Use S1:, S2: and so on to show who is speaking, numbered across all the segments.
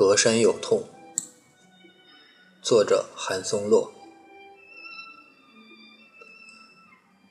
S1: 隔山有痛。作者：韩松洛。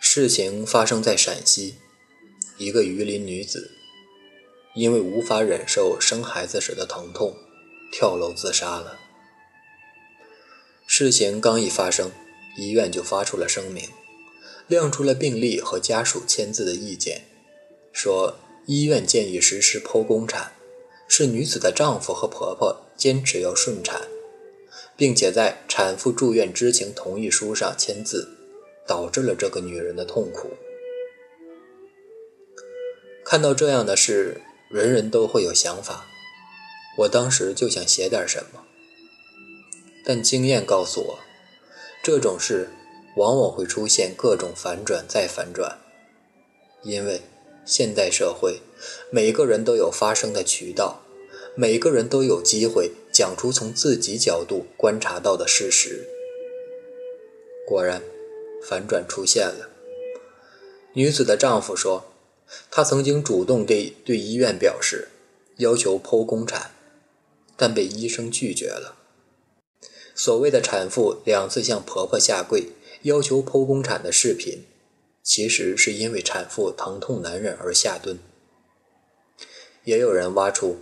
S1: 事情发生在陕西，一个榆林女子因为无法忍受生孩子时的疼痛，跳楼自杀了。事情刚一发生，医院就发出了声明，亮出了病历和家属签字的意见，说医院建议实施剖宫产，是女子的丈夫和婆婆坚持要顺产，并且在产妇住院知情同意书上签字，导致了这个女人的痛苦。看到这样的事，人人都会有想法，我当时就想写点什么。但经验告诉我，这种事往往会出现各种反转再反转，因为现代社会每个人都有发声的渠道，每个人都有机会讲出从自己角度观察到的事实。果然，反转出现了。女子的丈夫说，他曾经主动对对医院表示，要求剖宫产，但被医生拒绝了。所谓的产妇两次向婆婆下跪要求剖宫产的视频，其实是因为产妇疼痛难忍而下蹲。也有人挖出，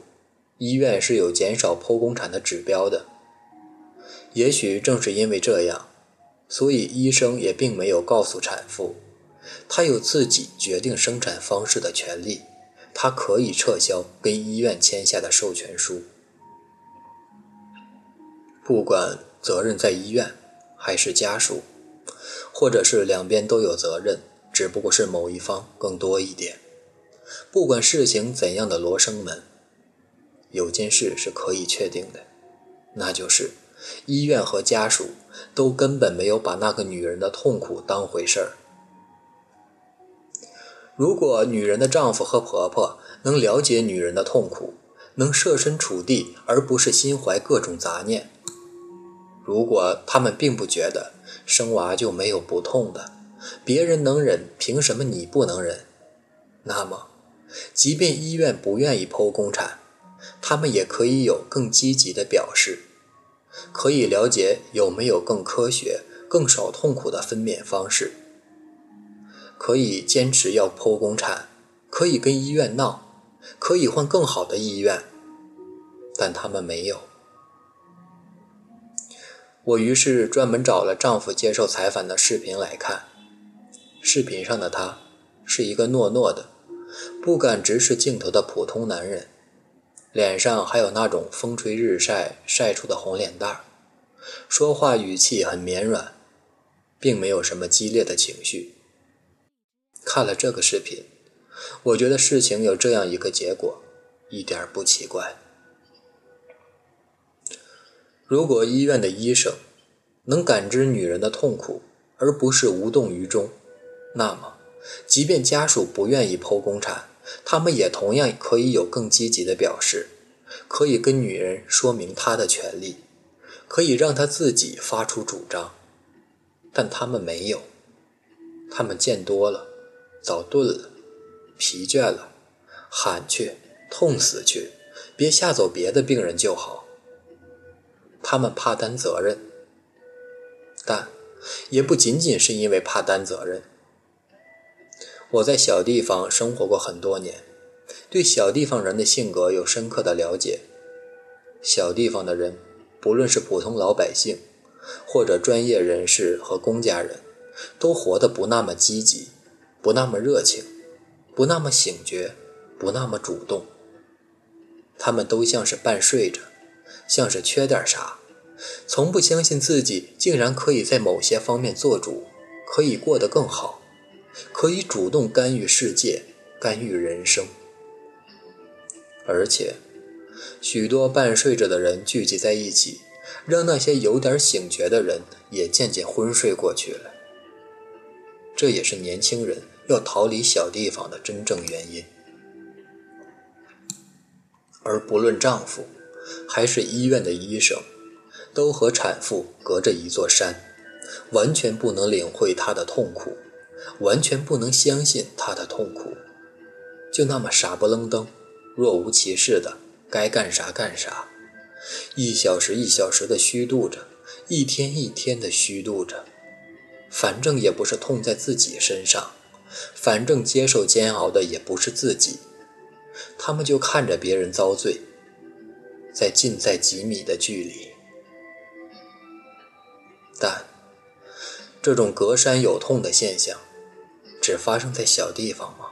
S1: 医院是有减少剖宫产的指标的。也许正是因为这样，所以医生也并没有告诉产妇，她有自己决定生产方式的权利，她可以撤销跟医院签下的授权书。不管责任在医院还是家属，或者是两边都有责任，只不过是某一方更多一点。不管事情怎样的罗生门，有件事是可以确定的，那就是医院和家属都根本没有把那个女人的痛苦当回事儿。如果女人的丈夫和婆婆能了解女人的痛苦，能设身处地，而不是心怀各种杂念。如果他们并不觉得生娃就没有不痛的，别人能忍，凭什么你不能忍？那么，即便医院不愿意剖宫产，他们也可以有更积极的表示，可以了解有没有更科学、更少痛苦的分娩方式，可以坚持要剖宫产，可以跟医院闹，可以换更好的医院，但他们没有。我于是专门找了丈夫接受采访的视频来看。视频上的他是一个懦懦的、不敢直视镜头的普通男人，脸上还有那种风吹日晒晒出的红脸蛋儿，说话语气很绵软，并没有什么激烈的情绪。看了这个视频，我觉得事情有这样一个结果，一点不奇怪。如果医院的医生能感知女人的痛苦，而不是无动于衷，那么，即便家属不愿意剖宫产，他们也同样可以有更积极的表示，可以跟女人说明她的权利，可以让她自己发出主张。但他们没有，他们见多了，早钝了，疲倦了，喊去，痛死去，别吓走别的病人就好。他们怕担责任，但也不仅仅是因为怕担责任。我在小地方生活过很多年，对小地方人的性格有深刻的了解。小地方的人，不论是普通老百姓，或者专业人士和公家人，都活得不那么积极，不那么热情，不那么醒觉，不那么主动。他们都像是半睡着。像是缺点啥，从不相信自己竟然可以在某些方面做主，可以过得更好，可以主动干预世界，干预人生。而且，许多半睡着的人聚集在一起，让那些有点醒觉的人也渐渐昏睡过去了。这也是年轻人要逃离小地方的真正原因。而不论丈夫。还是医院的医生，都和产妇隔着一座山，完全不能领会她的痛苦，完全不能相信他的痛苦，就那么傻不愣登、若无其事的该干啥干啥，一小时一小时的虚度着，一天一天的虚度着，反正也不是痛在自己身上，反正接受煎熬的也不是自己，他们就看着别人遭罪，在近在几米的距离，但这种隔山有痛的现象，只发生在小地方吗？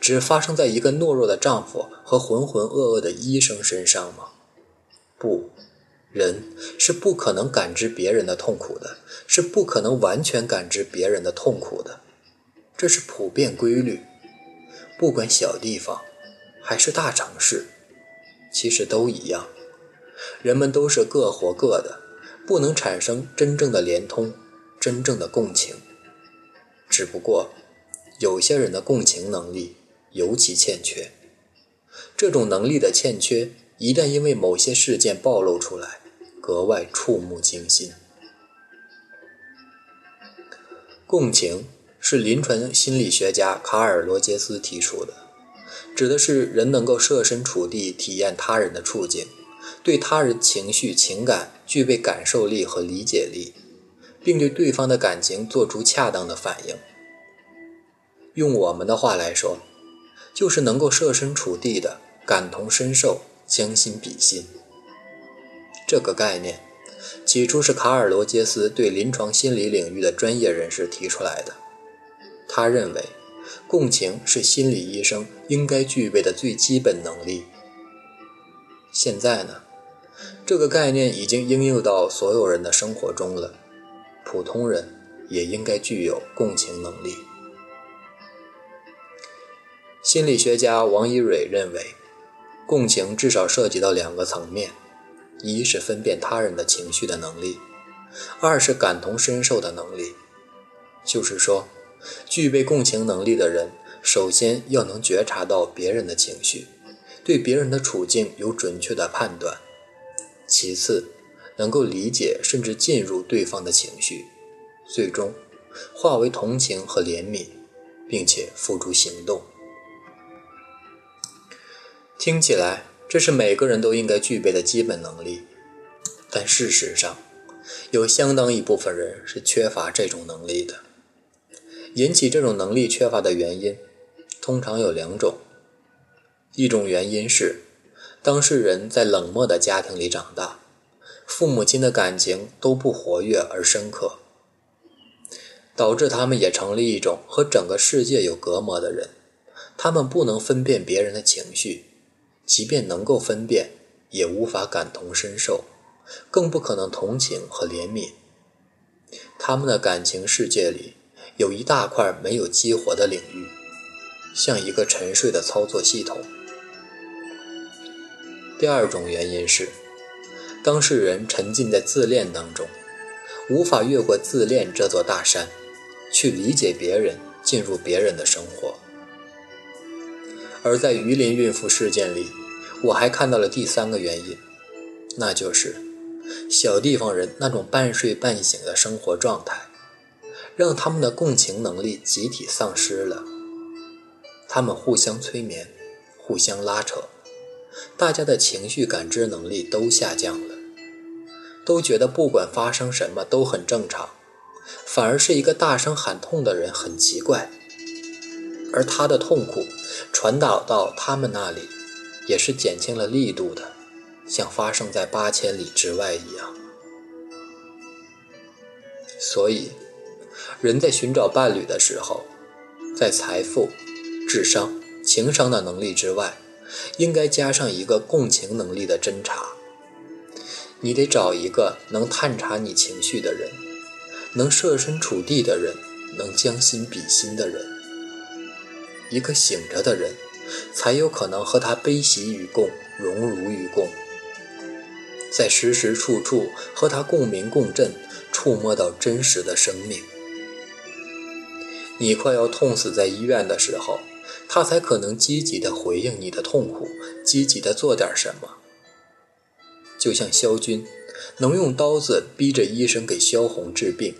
S1: 只发生在一个懦弱的丈夫和浑浑噩噩的医生身上吗？不，人是不可能感知别人的痛苦的，是不可能完全感知别人的痛苦的，这是普遍规律。不管小地方还是大城市，其实都一样，人们都是各活各的，不能产生真正的连通，真正的共情。只不过，有些人的共情能力尤其欠缺，这种能力的欠缺。一旦因为某些事件暴露出来，格外触目惊心。共情是临床心理学家卡尔·罗杰斯提出的，指的是人能够设身处地体验他人的处境，对他人情绪情感具备感受力和理解力，并对对方的感情做出恰当的反应。用我们的话来说，就是能够设身处地的感同身受。将心比心，这个概念起初是卡尔·罗杰斯对临床心理领域的专业人士提出来的。他认为，共情是心理医生应该具备的最基本能力。现在呢，这个概念已经应用到所有人的生活中了，普通人也应该具有共情能力。心理学家王一蕊认为。共情至少涉及到两个层面：一是分辨他人的情绪的能力，二是感同身受的能力。就是说，具备共情能力的人，首先要能觉察到别人的情绪，对别人的处境有准确的判断；其次，能够理解甚至进入对方的情绪，最终化为同情和怜悯，并且付诸行动。听起来，这是每个人都应该具备的基本能力，但事实上，有相当一部分人是缺乏这种能力的。引起这种能力缺乏的原因，通常有两种：一种原因是当事人在冷漠的家庭里长大，父母亲的感情都不活跃而深刻，导致他们也成了一种和整个世界有隔膜的人，他们不能分辨别人的情绪。即便能够分辨，也无法感同身受，更不可能同情和怜悯。他们的感情世界里有一大块没有激活的领域，像一个沉睡的操作系统。第二种原因是，当事人沉浸在自恋当中，无法越过自恋这座大山，去理解别人，进入别人的生活。而在榆林孕妇事件里，我还看到了第三个原因，那就是小地方人那种半睡半醒的生活状态，让他们的共情能力集体丧失了。他们互相催眠，互相拉扯，大家的情绪感知能力都下降了，都觉得不管发生什么都很正常，反而是一个大声喊痛的人很奇怪，而他的痛苦。传导到他们那里，也是减轻了力度的，像发生在八千里之外一样。所以，人在寻找伴侣的时候，在财富、智商、情商的能力之外，应该加上一个共情能力的侦查。你得找一个能探查你情绪的人，能设身处地的人，能将心比心的人。一个醒着的人，才有可能和他悲喜与共，荣辱与共，在时时处处和他共鸣共振，触摸到真实的生命。你快要痛死在医院的时候，他才可能积极的回应你的痛苦，积极的做点什么。就像萧军，能用刀子逼着医生给萧红治病，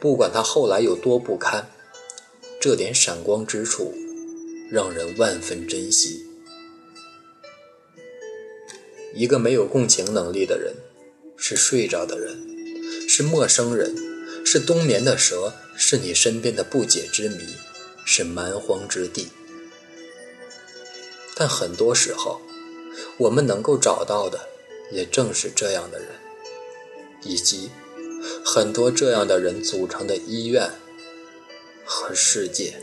S1: 不管他后来有多不堪，这点闪光之处。让人万分珍惜。一个没有共情能力的人，是睡着的人，是陌生人，是冬眠的蛇，是你身边的不解之谜，是蛮荒之地。但很多时候，我们能够找到的，也正是这样的人，以及很多这样的人组成的医院和世界。